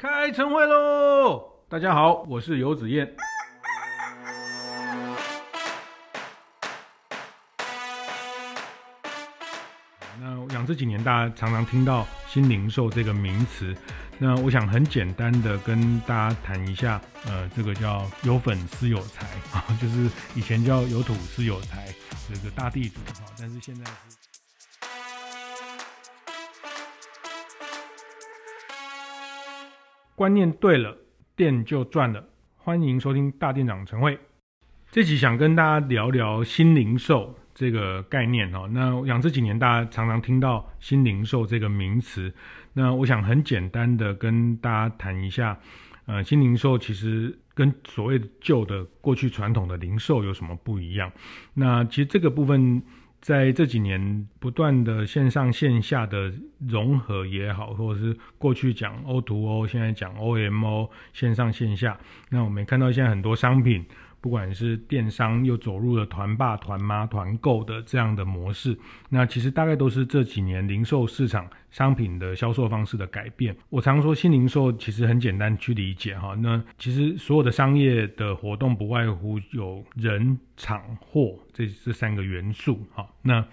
开晨会喽！大家好，我是游子燕。那我想这几年大家常常听到新零售这个名词，那我想很简单的跟大家谈一下，呃，这个叫有粉丝有财啊，就是以前叫有土斯有财，这个大地主哈，但是现在是。观念对了，店就赚了。欢迎收听大店长晨会。这期想跟大家聊聊新零售这个概念哦。那我想这几年大家常常听到新零售这个名词，那我想很简单的跟大家谈一下，呃，新零售其实跟所谓旧的过去传统的零售有什么不一样？那其实这个部分。在这几年不断的线上线下的融合也好，或者是过去讲 O to O，现在讲 O M O，线上线下，那我们看到现在很多商品。不管是电商又走入了团爸、团妈、团购的这样的模式，那其实大概都是这几年零售市场商品的销售方式的改变。我常说新零售其实很简单去理解哈，那其实所有的商业的活动不外乎有人、场、货这这三个元素哈。那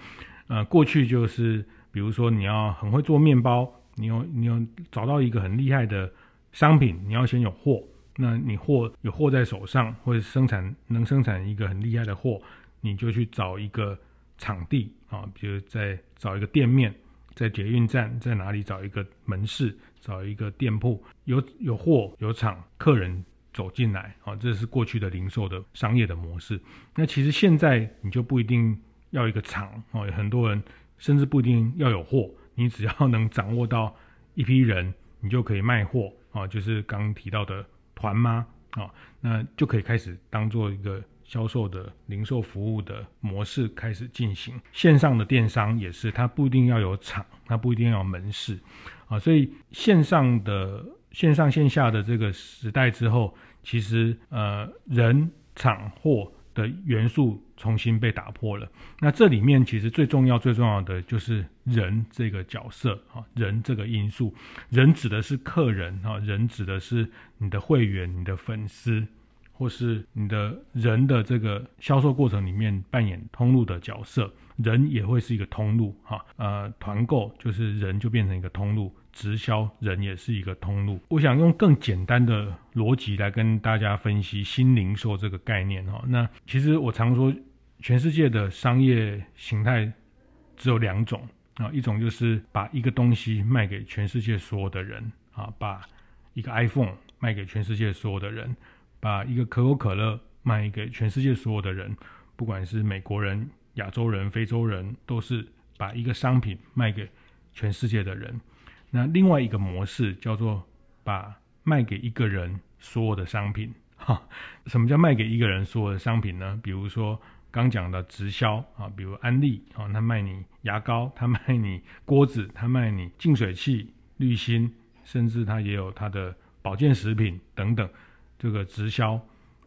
呃过去就是比如说你要很会做面包，你要你要找到一个很厉害的商品，你要先有货。那你货有货在手上，或者生产能生产一个很厉害的货，你就去找一个场地啊，比如在找一个店面，在捷运站，在哪里找一个门市，找一个店铺，有有货有厂，客人走进来啊，这是过去的零售的商业的模式。那其实现在你就不一定要一个厂啊，很多人甚至不一定要有货，你只要能掌握到一批人，你就可以卖货啊，就是刚提到的。团吗啊，那就可以开始当做一个销售的零售服务的模式开始进行。线上的电商也是，它不一定要有厂，它不一定要有门市啊，所以线上的线上线下的这个时代之后，其实呃人厂货的元素重新被打破了。那这里面其实最重要、最重要的就是人这个角色啊，人这个因素。人指的是客人啊，人指的是你的会员、你的粉丝，或是你的人的这个销售过程里面扮演通路的角色。人也会是一个通路哈，呃，团购就是人就变成一个通路。直销人也是一个通路，我想用更简单的逻辑来跟大家分析新零售这个概念哈。那其实我常说，全世界的商业形态只有两种啊，一种就是把一个东西卖给全世界所有的人啊，把一个 iPhone 卖给全世界所有的人，把一个可口可乐卖给全世界所有的人，不管是美国人、亚洲人、非洲人，都是把一个商品卖给全世界的人。那另外一个模式叫做把卖给一个人所有的商品，哈，什么叫卖给一个人所有的商品呢？比如说刚讲的直销啊，比如安利啊，他卖你牙膏，他卖你锅子，他卖你净水器、滤芯，甚至他也有他的保健食品等等。这个直销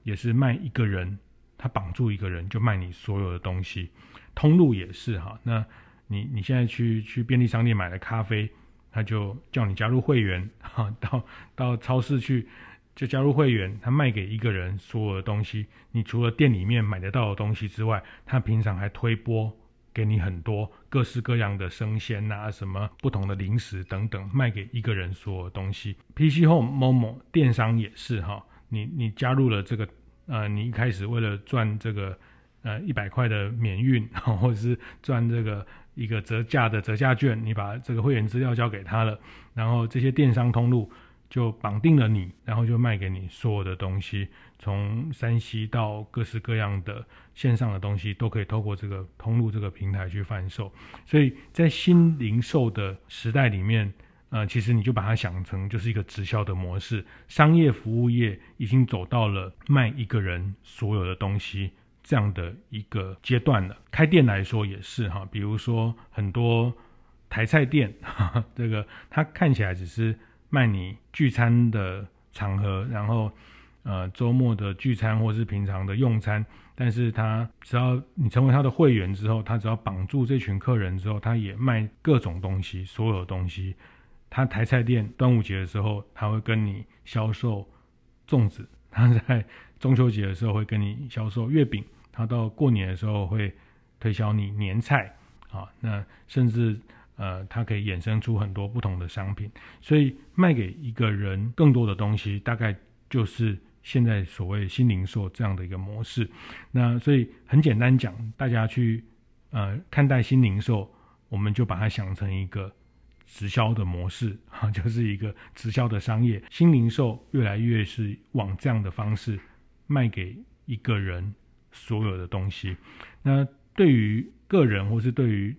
也是卖一个人，他绑住一个人就卖你所有的东西。通路也是哈，那你你现在去去便利商店买了咖啡。他就叫你加入会员，哈，到到超市去就加入会员。他卖给一个人所有的东西，你除了店里面买得到的东西之外，他平常还推播给你很多各式各样的生鲜啊，什么不同的零食等等，卖给一个人所有的东西。PC Home、Momo 电商也是哈，你你加入了这个，呃，你一开始为了赚这个呃一百块的免运，或者是赚这个。一个折价的折价券，你把这个会员资料交给他了，然后这些电商通路就绑定了你，然后就卖给你所有的东西，从山西到各式各样的线上的东西都可以透过这个通路这个平台去贩售。所以在新零售的时代里面，呃，其实你就把它想成就是一个直销的模式，商业服务业已经走到了卖一个人所有的东西。这样的一个阶段了，开店来说也是哈，比如说很多台菜店，哈哈，这个它看起来只是卖你聚餐的场合，然后呃周末的聚餐或是平常的用餐，但是它只要你成为他的会员之后，他只要绑住这群客人之后，他也卖各种东西，所有东西，他台菜店端午节的时候，他会跟你销售粽子；他在中秋节的时候会跟你销售月饼；他到过年的时候会推销你年菜啊。那甚至呃，他可以衍生出很多不同的商品，所以卖给一个人更多的东西，大概就是现在所谓新零售这样的一个模式。那所以很简单讲，大家去呃看待新零售，我们就把它想成一个。直销的模式啊，就是一个直销的商业。新零售越来越是往这样的方式卖给一个人所有的东西。那对于个人或是对于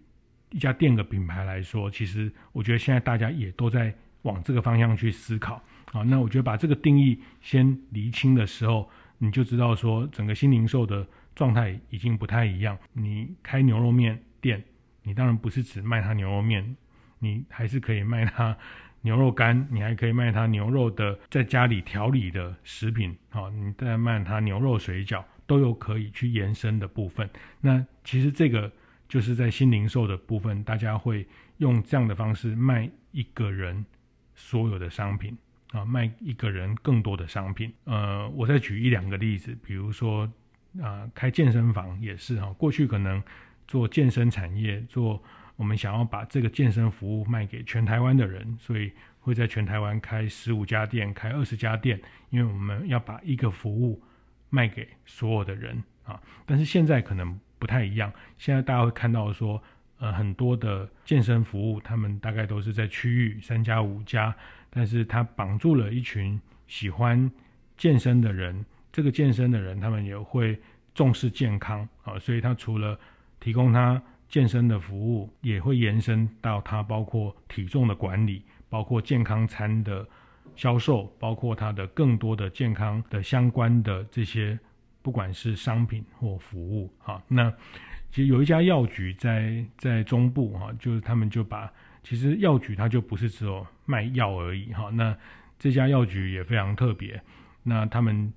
一家店的品牌来说，其实我觉得现在大家也都在往这个方向去思考啊。那我觉得把这个定义先厘清的时候，你就知道说整个新零售的状态已经不太一样。你开牛肉面店，你当然不是只卖他牛肉面。你还是可以卖它牛肉干，你还可以卖它牛肉的在家里调理的食品，好，你再卖它牛肉水饺，都有可以去延伸的部分。那其实这个就是在新零售的部分，大家会用这样的方式卖一个人所有的商品啊，卖一个人更多的商品。呃，我再举一两个例子，比如说啊，开健身房也是哈，过去可能做健身产业做。我们想要把这个健身服务卖给全台湾的人，所以会在全台湾开十五家店，开二十家店，因为我们要把一个服务卖给所有的人啊。但是现在可能不太一样，现在大家会看到说，呃，很多的健身服务，他们大概都是在区域三家五家，但是他绑住了一群喜欢健身的人，这个健身的人他们也会重视健康啊，所以他除了提供他。健身的服务也会延伸到它，包括体重的管理，包括健康餐的销售，包括它的更多的健康的相关的这些，不管是商品或服务，哈。那其实有一家药局在在中部，哈，就是他们就把其实药局它就不是只有卖药而已，哈。那这家药局也非常特别，那他们。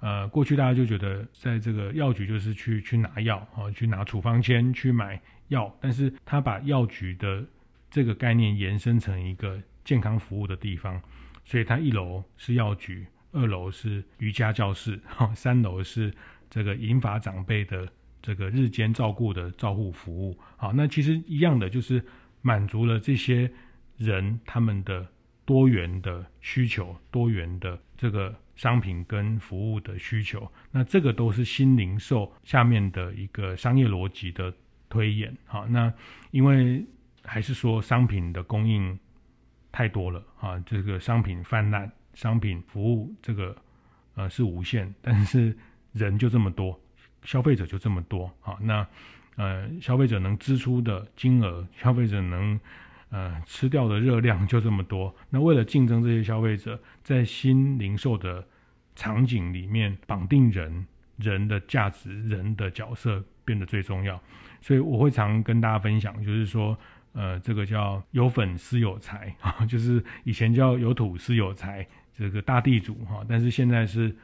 呃，过去大家就觉得，在这个药局就是去去拿药啊，去拿处方签去买药，但是他把药局的这个概念延伸成一个健康服务的地方，所以它一楼是药局，二楼是瑜伽教室，哈，三楼是这个银发长辈的这个日间照顾的照护服务，好，那其实一样的，就是满足了这些人他们的多元的需求，多元的这个。商品跟服务的需求，那这个都是新零售下面的一个商业逻辑的推演。好，那因为还是说商品的供应太多了啊，这个商品泛滥，商品服务这个呃是无限，但是人就这么多，消费者就这么多啊，那呃消费者能支出的金额，消费者能。呃，吃掉的热量就这么多。那为了竞争这些消费者，在新零售的场景里面，绑定人，人的价值，人的角色变得最重要。所以我会常跟大家分享，就是说，呃，这个叫有粉丝有财啊，就是以前叫有土斯有财，这个大地主哈，但是现在是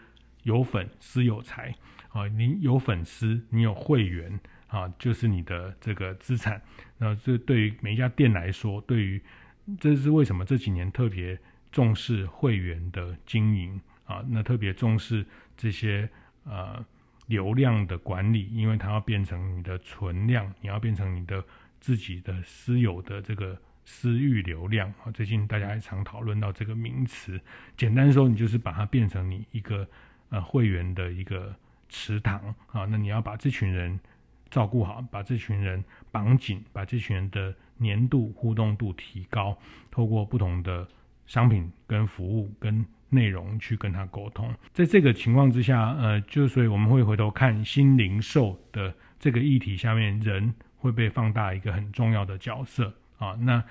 有粉丝有财啊，你有粉丝，你有会员。啊，就是你的这个资产。那这对于每一家店来说，对于这是为什么这几年特别重视会员的经营啊？那特别重视这些呃流量的管理，因为它要变成你的存量，你要变成你的自己的私有的这个私域流量啊。最近大家还常讨论到这个名词，简单说，你就是把它变成你一个呃会员的一个池塘啊。那你要把这群人。照顾好，把这群人绑紧，把这群人的黏度、互动度提高，透过不同的商品、跟服务、跟内容去跟他沟通。在这个情况之下，呃，就所以我们会回头看新零售的这个议题下面，人会被放大一个很重要的角色啊。那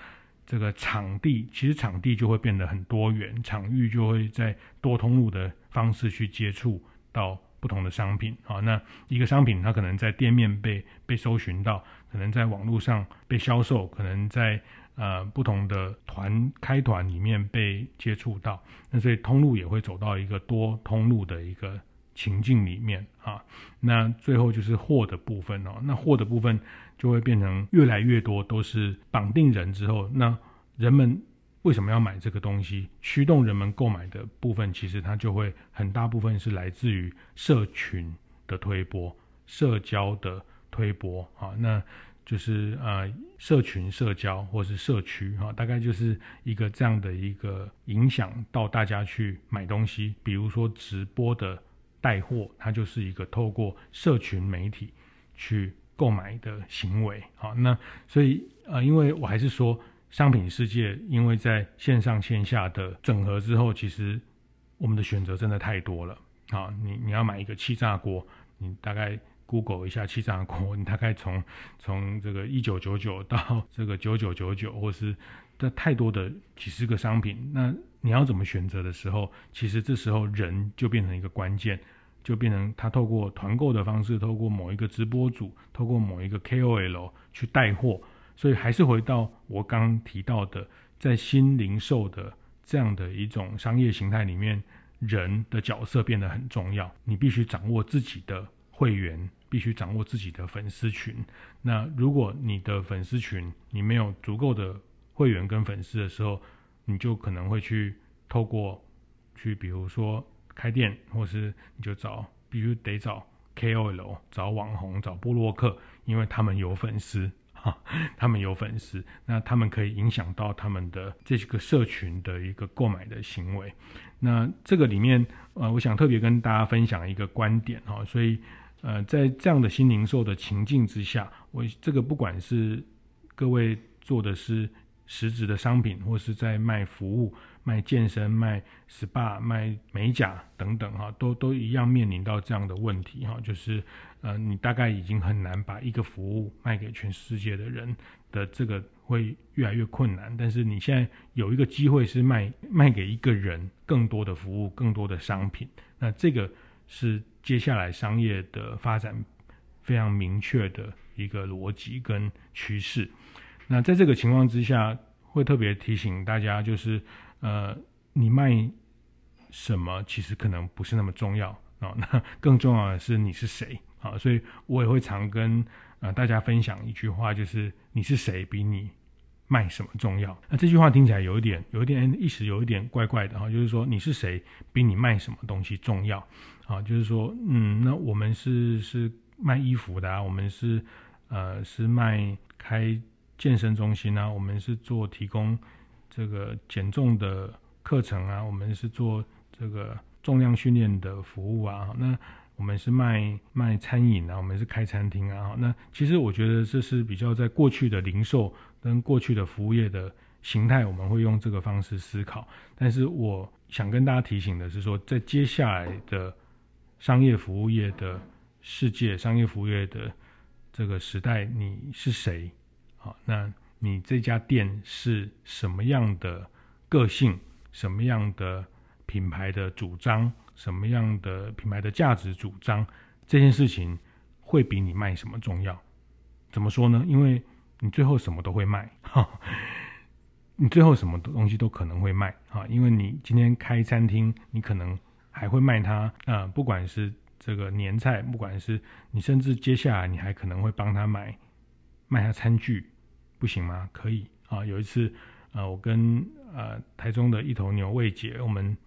这个场地，其实场地就会变得很多元，场域就会在多通路的方式去接触到。不同的商品啊，那一个商品它可能在店面被被搜寻到，可能在网络上被销售，可能在呃不同的团开团里面被接触到，那所以通路也会走到一个多通路的一个情境里面啊。那最后就是货的部分哦，那货的部分就会变成越来越多都是绑定人之后，那人们为什么要买这个东西？驱动人们购买的部分，其实它就会很大部分是来自于社群的推播、社交的推播啊。那就是呃，社群、社交或是社区哈，大概就是一个这样的一个影响到大家去买东西。比如说直播的带货，它就是一个透过社群媒体去购买的行为。啊，那所以呃，因为我还是说，商品世界因为在线上线下的整合之后，其实我们的选择真的太多了。啊，你你要买一个气炸锅，你大概。Google 一下气炸锅，你大概从从这个一九九九到这个九九九九，或是的太多的几十个商品，那你要怎么选择的时候，其实这时候人就变成一个关键，就变成他透过团购的方式，透过某一个直播主，透过某一个 KOL 去带货，所以还是回到我刚提到的，在新零售的这样的一种商业形态里面，人的角色变得很重要，你必须掌握自己的。会员必须掌握自己的粉丝群。那如果你的粉丝群你没有足够的会员跟粉丝的时候，你就可能会去透过去，比如说开店，或是你就找，必须得找 KOL、找网红、找布洛克，因为他们有粉丝，他们有粉丝，那他们可以影响到他们的这个社群的一个购买的行为。那这个里面，呃，我想特别跟大家分享一个观点哈，所以。呃，在这样的新零售的情境之下，我这个不管是各位做的是实质的商品，或是在卖服务、卖健身、卖 SPA、卖美甲等等哈，都都一样面临到这样的问题哈，就是呃，你大概已经很难把一个服务卖给全世界的人的这个会越来越困难。但是你现在有一个机会是卖卖给一个人更多的服务、更多的商品，那这个是。接下来商业的发展非常明确的一个逻辑跟趋势。那在这个情况之下，会特别提醒大家，就是呃，你卖什么其实可能不是那么重要啊。那 更重要的是你是谁啊。所以我也会常跟呃大家分享一句话，就是你是谁比你卖什么重要。那这句话听起来有一点，有一点意思，有一点怪怪的哈。就是说你是谁比你卖什么东西重要。啊，就是说，嗯，那我们是是卖衣服的啊，我们是呃是卖开健身中心啊，我们是做提供这个减重的课程啊，我们是做这个重量训练的服务啊，那我们是卖卖餐饮啊，我们是开餐厅啊，那其实我觉得这是比较在过去的零售跟过去的服务业的形态，我们会用这个方式思考，但是我想跟大家提醒的是说，在接下来的商业服务业的世界，商业服务业的这个时代，你是谁？好，那你这家店是什么样的个性？什么样的品牌的主张？什么样的品牌的价值主张？这件事情会比你卖什么重要？怎么说呢？因为你最后什么都会卖，哈，你最后什么东西都可能会卖，哈，因为你今天开餐厅，你可能。还会卖它啊、呃，不管是这个年菜，不管是你，甚至接下来你还可能会帮他买卖他餐具，不行吗？可以啊。有一次，呃，我跟呃台中的一头牛魏姐，我们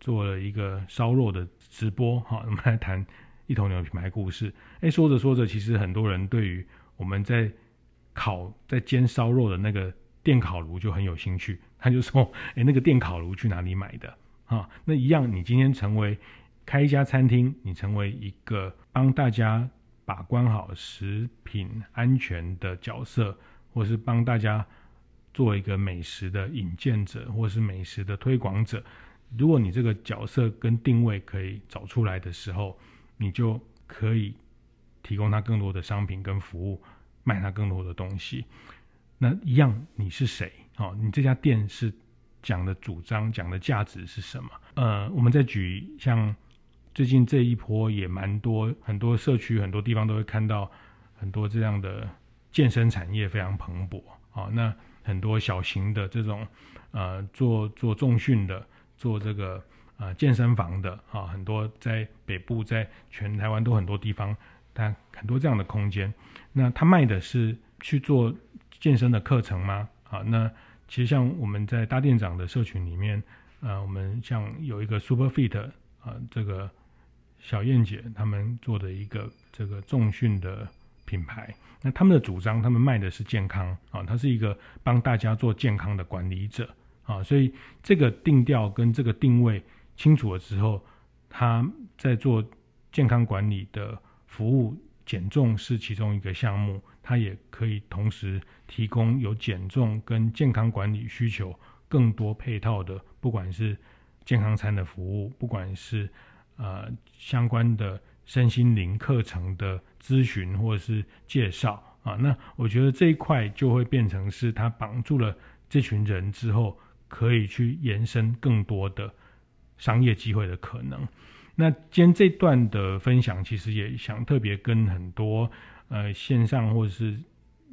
做了一个烧肉的直播，哈、我们来谈一头牛品牌故事。哎，说着说着，其实很多人对于我们在烤、在煎烧肉的那个电烤炉就很有兴趣，他就说，哎，那个电烤炉去哪里买的？啊，那一样，你今天成为开一家餐厅，你成为一个帮大家把关好食品安全的角色，或是帮大家做一个美食的引荐者，或是美食的推广者。如果你这个角色跟定位可以找出来的时候，你就可以提供他更多的商品跟服务，卖他更多的东西。那一样，你是谁？哦，你这家店是？讲的主张，讲的价值是什么？呃，我们再举像最近这一波也蛮多，很多社区很多地方都会看到很多这样的健身产业非常蓬勃啊。那很多小型的这种呃做做重训的，做这个呃健身房的啊，很多在北部，在全台湾都很多地方，但很多这样的空间。那他卖的是去做健身的课程吗？啊，那。其实像我们在大店长的社群里面，呃，我们像有一个 Super Fit 啊、这个小燕姐他们做的一个这个重训的品牌，那他们的主张，他们卖的是健康啊，他、是一个帮大家做健康的管理者啊、所以这个定调跟这个定位清楚了之后，他在做健康管理的服务，减重是其中一个项目。他也可以同时提供有减重跟健康管理需求更多配套的，不管是健康餐的服务，不管是呃相关的身心灵课程的咨询或者是介绍啊，那我觉得这一块就会变成是他绑住了这群人之后，可以去延伸更多的商业机会的可能。那今天这段的分享，其实也想特别跟很多。呃，线上或者是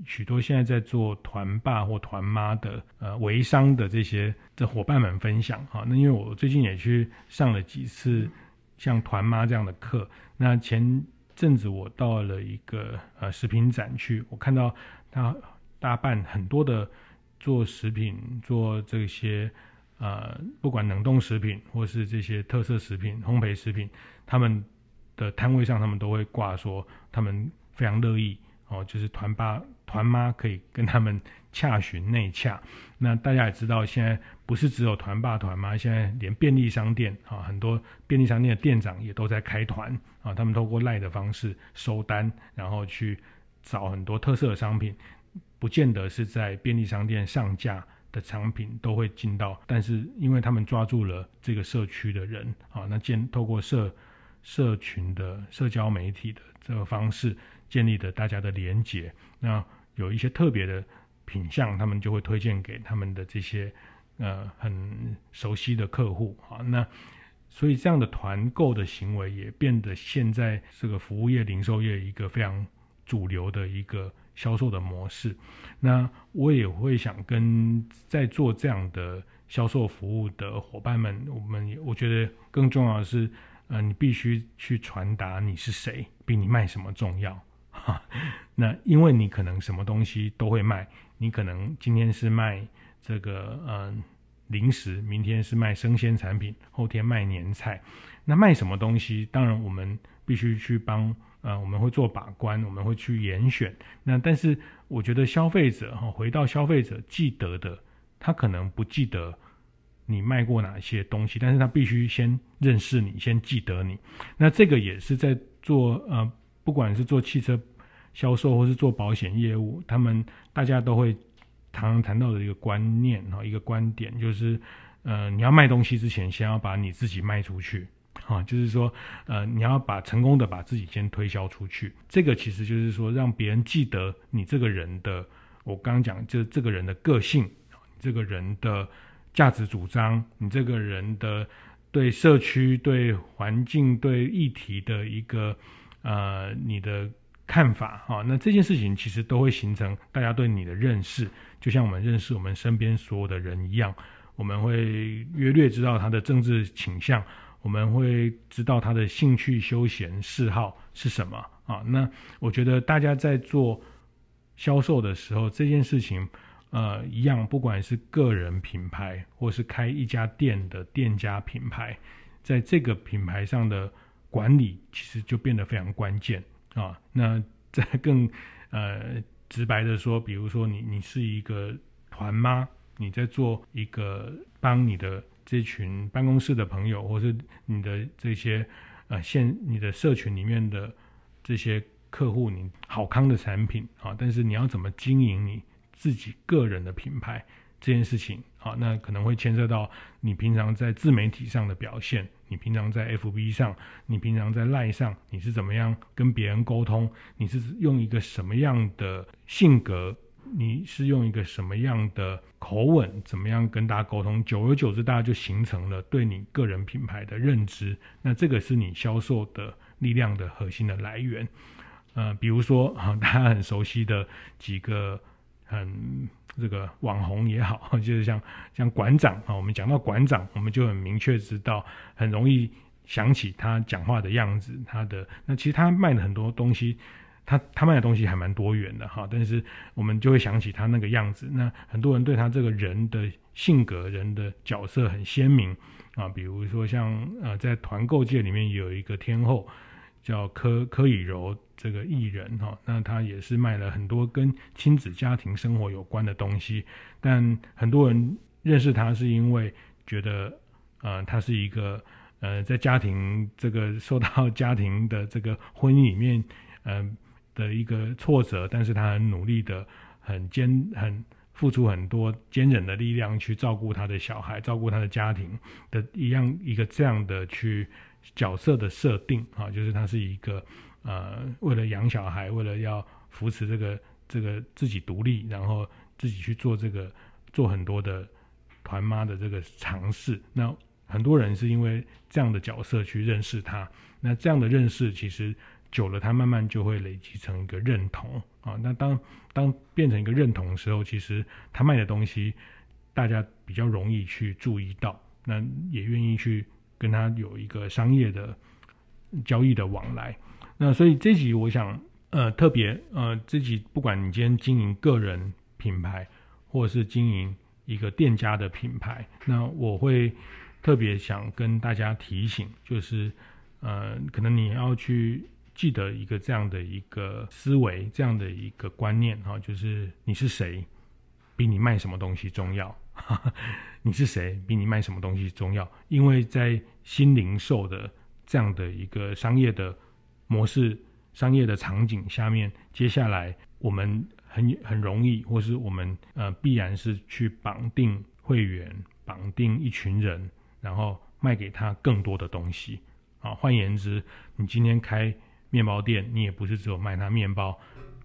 许多现在在做团爸或团妈的呃微商的这些的伙伴们分享哈。那因为我最近也去上了几次像团妈这样的课。那前阵子我到了一个呃食品展去，我看到他大办很多的做食品、做这些呃不管冷冻食品或是这些特色食品、烘焙食品，他们的摊位上他们都会挂说他们。非常乐意哦，就是团爸团妈可以跟他们洽询内洽。那大家也知道，现在不是只有团爸团妈，现在连便利商店啊，很多便利商店的店长也都在开团啊。他们透过赖的方式收单，然后去找很多特色的商品，不见得是在便利商店上架的产品都会进到，但是因为他们抓住了这个社区的人啊，那建透过社社群的社交媒体的这个方式。建立的大家的连结，那有一些特别的品相，他们就会推荐给他们的这些呃很熟悉的客户啊。那所以这样的团购的行为也变得现在这个服务业、零售业一个非常主流的一个销售的模式。那我也会想跟在做这样的销售服务的伙伴们，我们我觉得更重要的是，呃，你必须去传达你是谁，比你卖什么重要。哈，那因为你可能什么东西都会卖，你可能今天是卖这个呃零食，明天是卖生鲜产品，后天卖年菜。那卖什么东西？当然我们必须去帮呃，我们会做把关，我们会去严选。那但是我觉得消费者哈，回到消费者记得的，他可能不记得你卖过哪些东西，但是他必须先认识你，先记得你。那这个也是在做呃，不管是做汽车。销售或是做保险业务，他们大家都会常常谈到的一个观念哈，一个观点就是，呃，你要卖东西之前，先要把你自己卖出去，哈，就是说，呃，你要把成功的把自己先推销出去。这个其实就是说，让别人记得你这个人的，我刚刚讲就是这个人的个性，这个人的价值主张，你这个人的对社区、对环境、对议题的一个，呃，你的。看法哈，那这件事情其实都会形成大家对你的认识，就像我们认识我们身边所有的人一样，我们会约略知道他的政治倾向，我们会知道他的兴趣、休闲、嗜好是什么啊。那我觉得大家在做销售的时候，这件事情呃一样，不管是个人品牌或是开一家店的店家品牌，在这个品牌上的管理，其实就变得非常关键。啊，那再更呃直白的说，比如说你你是一个团妈，你在做一个帮你的这群办公室的朋友，或是你的这些呃现你的社群里面的这些客户，你好康的产品啊，但是你要怎么经营你自己个人的品牌这件事情啊，那可能会牵涉到你平常在自媒体上的表现。你平常在 FB 上，你平常在 Line 上，你是怎么样跟别人沟通？你是用一个什么样的性格？你是用一个什么样的口吻？怎么样跟大家沟通？久而久之，大家就形成了对你个人品牌的认知。那这个是你销售的力量的核心的来源。呃，比如说 啊，大家很熟悉的几个很。这个网红也好，就是像像馆长啊，我们讲到馆长，我们就很明确知道，很容易想起他讲话的样子，他的那其实他卖的很多东西，他他卖的东西还蛮多元的哈，但是我们就会想起他那个样子。那很多人对他这个人的性格、人的角色很鲜明啊，比如说像呃，在团购界里面有一个天后叫柯柯以柔这个艺人哈，那他也是卖了很多跟亲子家庭生活有关的东西，但很多人认识他是因为觉得呃，他是一个呃，在家庭这个受到家庭的这个婚姻里面嗯。呃的一个挫折，但是他很努力的，很坚，很付出很多坚忍的力量去照顾他的小孩，照顾他的家庭的一样一个这样的去角色的设定啊，就是他是一个呃，为了养小孩，为了要扶持这个这个自己独立，然后自己去做这个做很多的团妈的这个尝试。那很多人是因为这样的角色去认识他，那这样的认识其实。久了，他慢慢就会累积成一个认同啊。那当当变成一个认同的时候，其实他卖的东西，大家比较容易去注意到，那也愿意去跟他有一个商业的交易的往来。那所以这集我想，呃，特别呃，这集不管你今天经营个人品牌，或者是经营一个店家的品牌，那我会特别想跟大家提醒，就是呃，可能你要去。记得一个这样的一个思维，这样的一个观念哈，就是你是谁，比你卖什么东西重要。你是谁，比你卖什么东西重要？因为在新零售的这样的一个商业的模式、商业的场景下面，接下来我们很很容易，或是我们呃必然是去绑定会员，绑定一群人，然后卖给他更多的东西。啊，换言之，你今天开。面包店，你也不是只有卖他面包，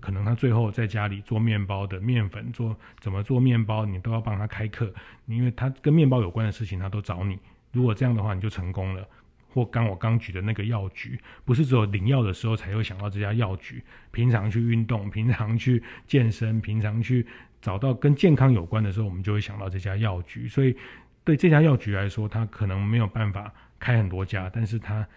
可能他最后在家里做面包的面粉，做怎么做面包，你都要帮他开课，因为他跟面包有关的事情，他都找你。如果这样的话，你就成功了。或刚我刚举的那个药局，不是只有领药的时候才会想到这家药局，平常去运动，平常去健身，平常去找到跟健康有关的时候，我们就会想到这家药局。所以对这家药局来说，他可能没有办法开很多家，但是他。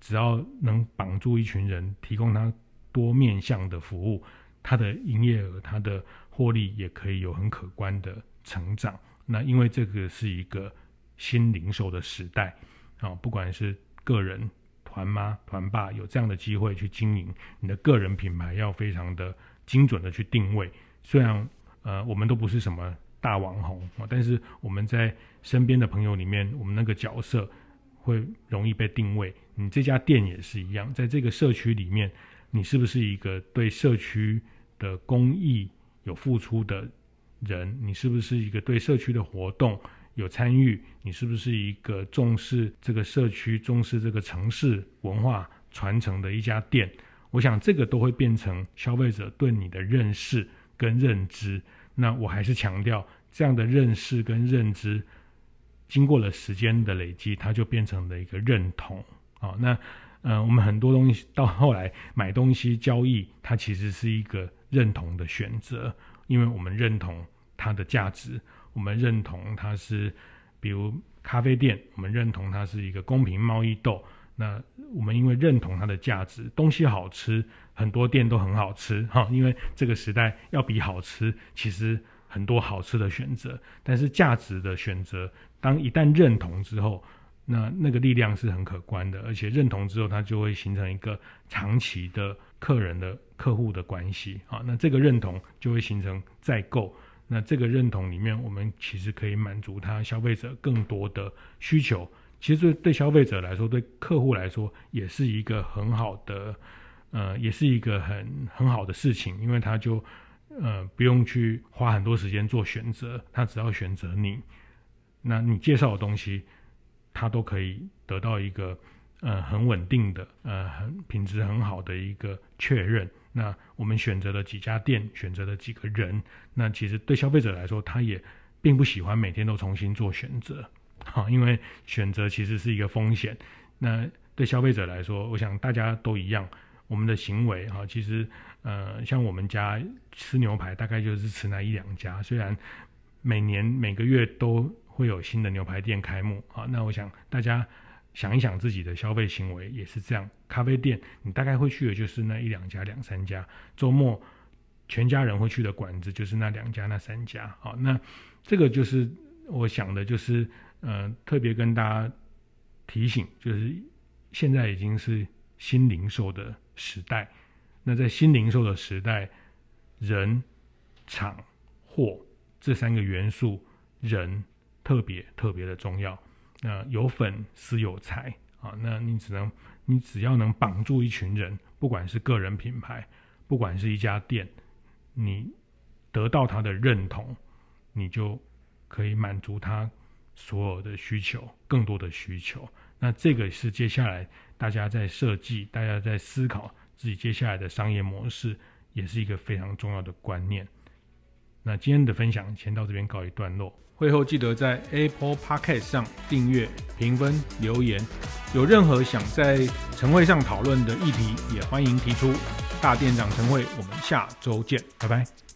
只要能绑住一群人，提供他多面向的服务，他的营业额、他的获利也可以有很可观的成长。那因为这个是一个新零售的时代啊，不管是个人、团妈、团爸有这样的机会去经营你的个人品牌，要非常的精准的去定位。虽然呃，我们都不是什么大网红啊，但是我们在身边的朋友里面，我们那个角色。会容易被定位，你这家店也是一样，在这个社区里面，你是不是一个对社区的公益有付出的人？你是不是一个对社区的活动有参与？你是不是一个重视这个社区、重视这个城市文化传承的一家店？我想这个都会变成消费者对你的认识跟认知。那我还是强调，这样的认识跟认知。经过了时间的累积，它就变成了一个认同啊。那呃，我们很多东西到后来买东西交易，它其实是一个认同的选择，因为我们认同它的价值，我们认同它是，比如咖啡店，我们认同它是一个公平贸易豆。那我们因为认同它的价值，东西好吃，很多店都很好吃 哈。因为这个时代要比好吃，其实很多好吃的选择，但是价值的选择。当一旦认同之后，那那个力量是很可观的，而且认同之后，它就会形成一个长期的客人的客户的关系啊。那这个认同就会形成再购，那这个认同里面，我们其实可以满足他消费者更多的需求。其实对消费者来说，对客户来说，也是一个很好的，呃，也是一个很很好的事情，因为他就呃不用去花很多时间做选择，他只要选择你。那你介绍的东西，他都可以得到一个呃很稳定的呃很品质很好的一个确认。那我们选择了几家店，选择了几个人，那其实对消费者来说，他也并不喜欢每天都重新做选择，好，因为选择其实是一个风险。那对消费者来说，我想大家都一样，我们的行为哈，其实呃像我们家吃牛排，大概就是吃那一两家，虽然每年每个月都。会有新的牛排店开幕啊，那我想大家想一想自己的消费行为也是这样。咖啡店你大概会去的就是那一两家、两三家。周末全家人会去的馆子就是那两家、那三家。好，那这个就是我想的，就是呃，特别跟大家提醒，就是现在已经是新零售的时代。那在新零售的时代，人、厂、货这三个元素，人特别特别的重要。那有粉丝有财啊，那你只能你只要能绑住一群人，不管是个人品牌，不管是一家店，你得到他的认同，你就可以满足他所有的需求，更多的需求。那这个是接下来大家在设计，大家在思考自己接下来的商业模式，也是一个非常重要的观念。那今天的分享先到这边告一段落。会后记得在 Apple Podcast 上订阅、评分、留言。有任何想在晨会上讨论的议题，也欢迎提出。大店长晨会，我们下周见，拜拜。